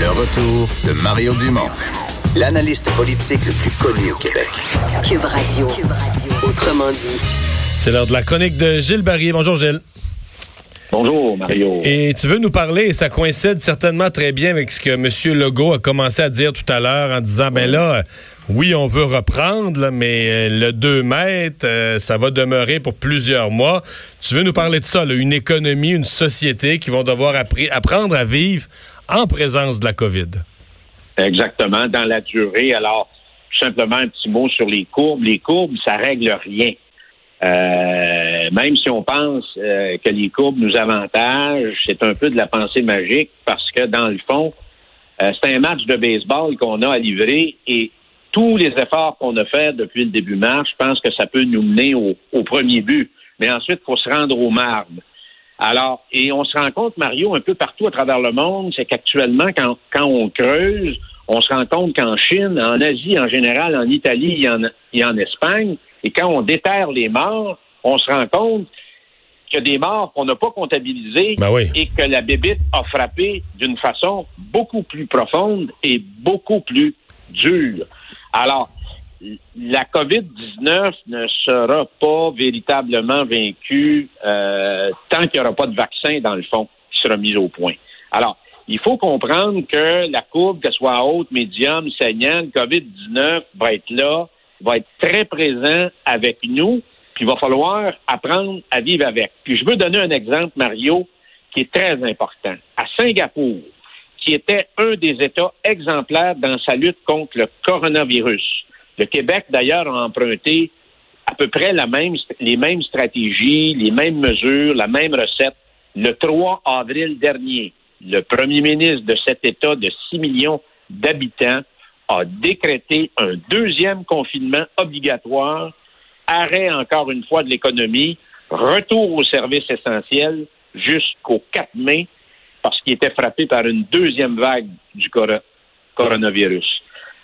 Le retour de Mario Dumont, l'analyste politique le plus connu au Québec. Cube Radio. Autrement dit. C'est l'heure de la chronique de Gilles Barrier. Bonjour Gilles. Bonjour Mario. Et tu veux nous parler, et ça coïncide certainement très bien avec ce que M. Legault a commencé à dire tout à l'heure en disant, ben là, oui, on veut reprendre, là, mais euh, le 2 mètres, euh, ça va demeurer pour plusieurs mois. Tu veux nous parler de ça, là, une économie, une société qui vont devoir appri- apprendre à vivre en présence de la COVID. Exactement, dans la durée. Alors, simplement un petit mot sur les courbes. Les courbes, ça règle rien. Euh, même si on pense euh, que les courbes nous avantagent, c'est un peu de la pensée magique parce que dans le fond, euh, c'est un match de baseball qu'on a à livrer et tous les efforts qu'on a faits depuis le début mars, je pense que ça peut nous mener au, au premier but. Mais ensuite, il faut se rendre au marbre. Alors, et on se rend compte, Mario, un peu partout à travers le monde, c'est qu'actuellement, quand, quand on creuse, on se rend compte qu'en Chine, en Asie en général, en Italie et en, et en Espagne, et quand on déterre les morts, on se rend compte qu'il y a des morts qu'on n'a pas comptabilisées Ben oui. et que la bébite a frappé d'une façon beaucoup plus profonde et beaucoup plus dure. Alors, la COVID-19 ne sera pas véritablement vaincue euh, tant qu'il n'y aura pas de vaccin, dans le fond, qui sera mis au point. Alors, il faut comprendre que la courbe, qu'elle soit haute, médium, saignante, le COVID-19 va être là, va être très présent avec nous, puis il va falloir apprendre à vivre avec. Puis je veux donner un exemple, Mario, qui est très important. À Singapour, qui était un des États exemplaires dans sa lutte contre le coronavirus. Le Québec, d'ailleurs, a emprunté à peu près les mêmes stratégies, les mêmes mesures, la même recette. Le 3 avril dernier, le premier ministre de cet État de 6 millions d'habitants a décrété un deuxième confinement obligatoire, arrêt encore une fois de l'économie, retour aux services essentiels jusqu'au 4 mai, parce qu'il était frappé par une deuxième vague du coro- coronavirus.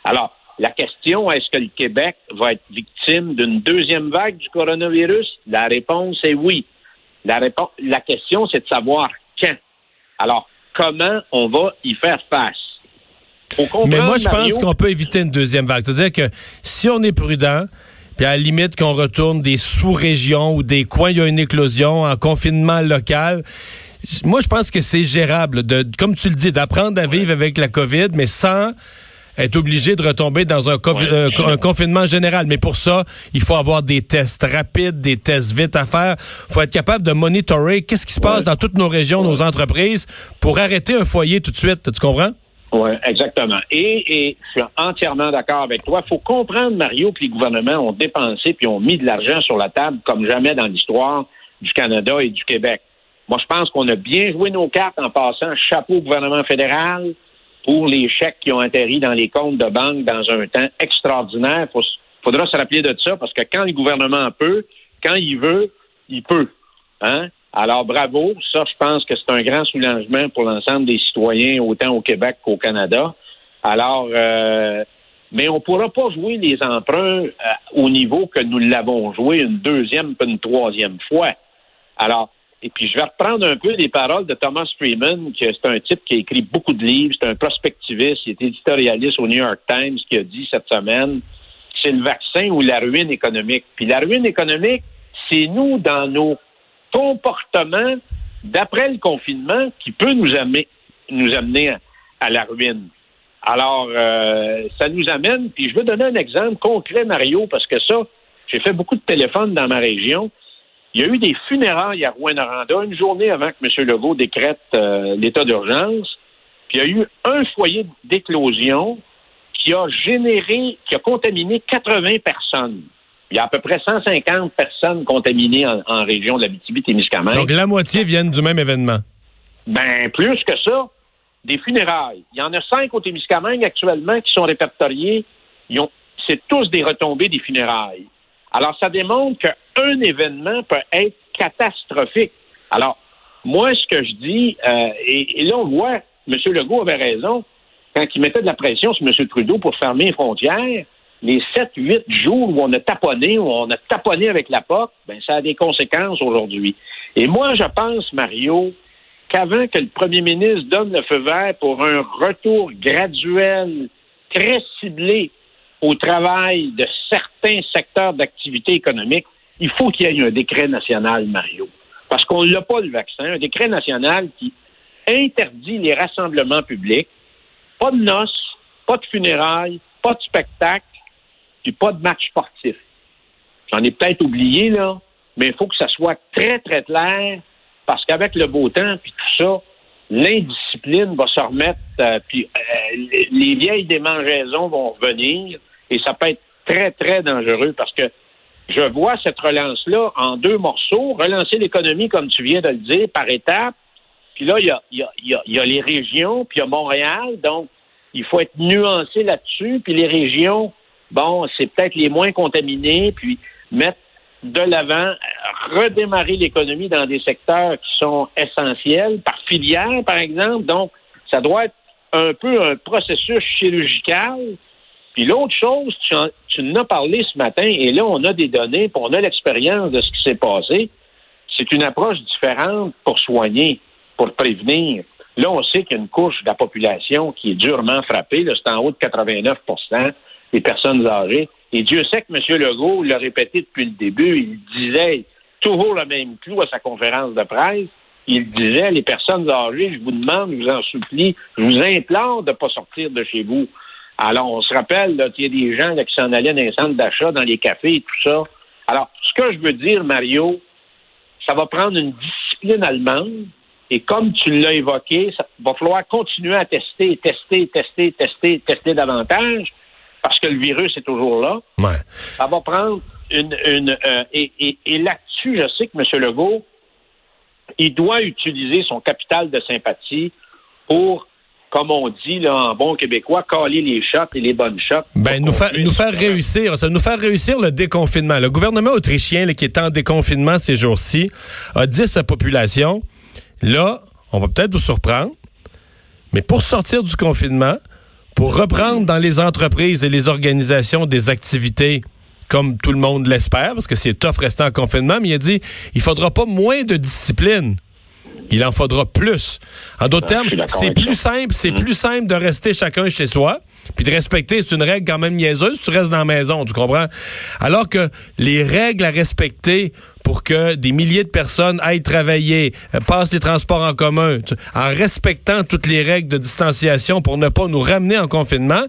Alors, la question, est-ce que le Québec va être victime d'une deuxième vague du coronavirus? La réponse est oui. La, réponse, la question, c'est de savoir quand. Alors, comment on va y faire face? Mais moi, je pense qu'on peut éviter une deuxième vague. C'est-à-dire que si on est prudent, puis à la limite qu'on retourne des sous-régions ou des coins où il y a une éclosion en confinement local, moi, je pense que c'est gérable, de, comme tu le dis, d'apprendre à vivre avec la COVID, mais sans être obligé de retomber dans un, confi- Ouais. euh, un confinement général. Mais pour ça, il faut avoir des tests rapides, des tests vite à faire. faut être capable de monitorer qu'est-ce qui se passe Ouais. dans toutes nos régions, nos entreprises, pour arrêter un foyer tout de suite. Tu comprends? Oui, exactement. Et, et je suis entièrement d'accord avec toi. Il faut comprendre, Mario, que les gouvernements ont dépensé puis ont mis de l'argent sur la table comme jamais dans l'histoire du Canada et du Québec. Moi, je pense qu'on a bien joué nos cartes en passant chapeau au gouvernement fédéral pour les chèques qui ont atterri dans les comptes de banque dans un temps extraordinaire. Il faudra se rappeler de ça parce que quand le gouvernement peut, quand il veut, il peut. Hein? Alors, bravo. Ça, je pense que c'est un grand soulagement pour l'ensemble des citoyens, autant au Québec qu'au Canada. Alors, euh, mais on ne pourra pas jouer les emprunts euh, au niveau que nous l'avons joué une deuxième puis une troisième fois. Alors, et puis je vais reprendre un peu les paroles de Thomas Freeman, qui c'est un type qui a écrit beaucoup de livres, c'est un prospectiviste, il est éditorialiste au New York Times, qui a dit cette semaine, c'est le vaccin ou la ruine économique. Puis la ruine économique, c'est nous dans nos comportements d'après le confinement qui peut nous amener, nous amener à, la ruine. Alors, euh, ça nous amène, puis je veux donner un exemple concret, Mario, parce que ça, j'ai fait beaucoup de téléphones dans ma région. Il y a eu des funérailles à Rouen-Noranda une journée avant que M. Legault décrète euh, l'état d'urgence. Puis il y a eu un foyer d'éclosion qui a généré, qui a contaminé 80 personnes. Il y a à peu près 150 personnes contaminées en, en région de la témiscamingue Donc, la moitié viennent du même événement. Ben, plus que ça, des funérailles. Il y en a cinq au Témiscamingue actuellement qui sont répertoriés. Ils ont- C'est tous des retombées des funérailles. Alors, ça démontre qu'un événement peut être catastrophique. Alors, moi, ce que je dis, euh, et, et là, on voit, M. Legault avait raison, quand il mettait de la pression sur M. Trudeau pour fermer les frontières, les 7-8 jours où on a taponné, où on a taponné avec la porte, ben, ça a des conséquences aujourd'hui. Et moi, je pense, Mario, qu'avant que le premier ministre donne le feu vert pour un retour graduel, très ciblé au travail de certains secteurs d'activité économique, il faut qu'il y ait un décret national, Mario. Parce qu'on n'a pas le vaccin, un décret national qui interdit les rassemblements publics, pas de noces, pas de funérailles, pas de spectacle, puis pas de match sportif. J'en ai peut-être oublié, là, mais il faut que ça soit très, très clair, parce qu'avec le beau temps, puis tout ça, l'indiscipline va se remettre, euh, puis euh, les vieilles démangeaisons vont revenir, et ça peut être très, très dangereux, parce que je vois cette relance-là en deux morceaux, relancer l'économie, comme tu viens de le dire, par étapes, puis là, il y a, les régions, puis il y a Montréal, donc il faut être nuancé là-dessus, puis les régions, bon, c'est peut-être les moins contaminés, puis mettre de l'avant, redémarrer l'économie dans des secteurs qui sont essentiels, par filière, par exemple. Donc, ça doit être un peu un processus chirurgical. Puis l'autre chose, tu, en, as parlé ce matin, et là, on a des données, puis on a l'expérience de ce qui s'est passé. C'est une approche différente pour soigner, pour prévenir. Là, on sait qu'il y a une couche de la population qui est durement frappée. C'est en haut de 89% des personnes âgées. Et Dieu sait que M. Legault l'a répété depuis le début. Il disait toujours le même clou à sa conférence de presse. Il disait, les personnes âgées, je vous demande, je vous en supplie, je vous implore de ne pas sortir de chez vous. Alors, on se rappelle qu'il y a des gens là, qui s'en allaient dans les centres d'achat, dans les cafés et tout ça. Alors, ce que je veux dire, Mario, ça va prendre une discipline allemande. Et comme tu l'as évoqué, ça va falloir continuer à tester, tester, tester, tester, tester davantage parce que le virus est toujours là. Ouais. Ça va prendre une... une euh, et, et, et là-dessus, je sais que M. Legault, il doit utiliser son capital de sympathie pour comme on dit là, en bon québécois, caler les shots et les bonnes shots. Ben, nous, fa nous faire réussir, ça nous faire réussir le déconfinement. Le gouvernement autrichien, là, qui est en déconfinement ces jours-ci, a dit à sa population, là, on va peut-être vous surprendre, mais pour sortir du confinement, pour reprendre dans les entreprises et les organisations des activités comme tout le monde l'espère, parce que c'est tough rester en confinement, mais il a dit, il faudra pas moins de discipline. Il en faudra plus. En d'autres termes, c'est plus simple, c'est plus simple de rester chacun chez soi, puis de respecter, c'est une règle quand même niaiseuse, tu restes dans la maison, tu comprends? Alors que les règles à respecter pour que des milliers de personnes aillent travailler, euh, passent les transports en commun, en respectant toutes les règles de distanciation pour ne pas nous ramener en confinement,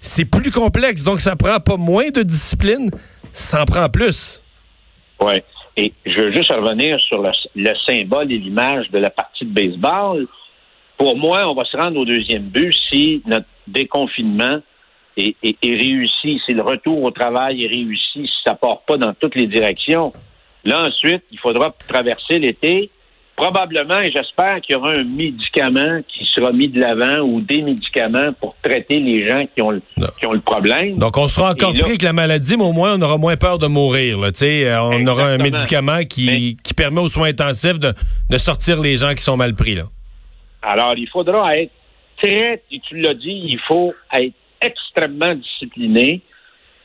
c'est plus complexe. Donc, ça prend pas moins de discipline, ça en prend plus. Oui. Et je veux juste revenir sur le, le symbole et l'image de la partie de baseball. Pour moi, on va se rendre au deuxième but si notre déconfinement est réussi, si le retour au travail est réussi, si ça part pas dans toutes les directions. Là, ensuite, il faudra traverser l'été. Probablement, et j'espère qu'il y aura un médicament qui sera mis de l'avant ou des médicaments pour traiter les gens qui ont le, qui ont le problème. Donc, on sera encore pris avec la maladie, mais au moins, on aura moins peur de mourir. Là, euh, on Exactement. aura un médicament qui, mais, qui permet aux soins intensifs de, de sortir les gens qui sont mal pris. Là. Alors, il faudra être très, et tu l'as dit, il faut être extrêmement discipliné.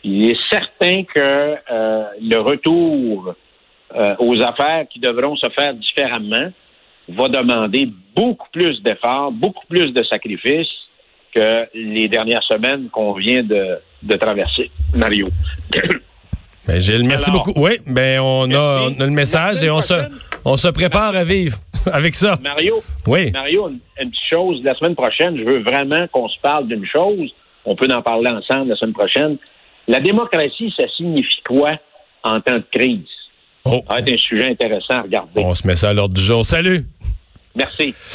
Il est certain que euh, le retour euh, aux affaires qui devront se faire différemment va demander beaucoup plus d'efforts, beaucoup plus de sacrifices que les dernières semaines qu'on vient de, de traverser. Mario. Ben, Gilles, merci Alors, beaucoup. Oui, ben on a, on a, le message et on se, on se prépare à vivre avec ça. Mario, oui. Mario, une, une petite chose, la semaine prochaine, je veux vraiment qu'on se parle d'une chose. On peut en parler ensemble la semaine prochaine. La démocratie, ça signifie quoi en temps de crise? Oh. Ça va être un sujet intéressant à regarder. On se met ça à l'ordre du jour. Salut! Merci.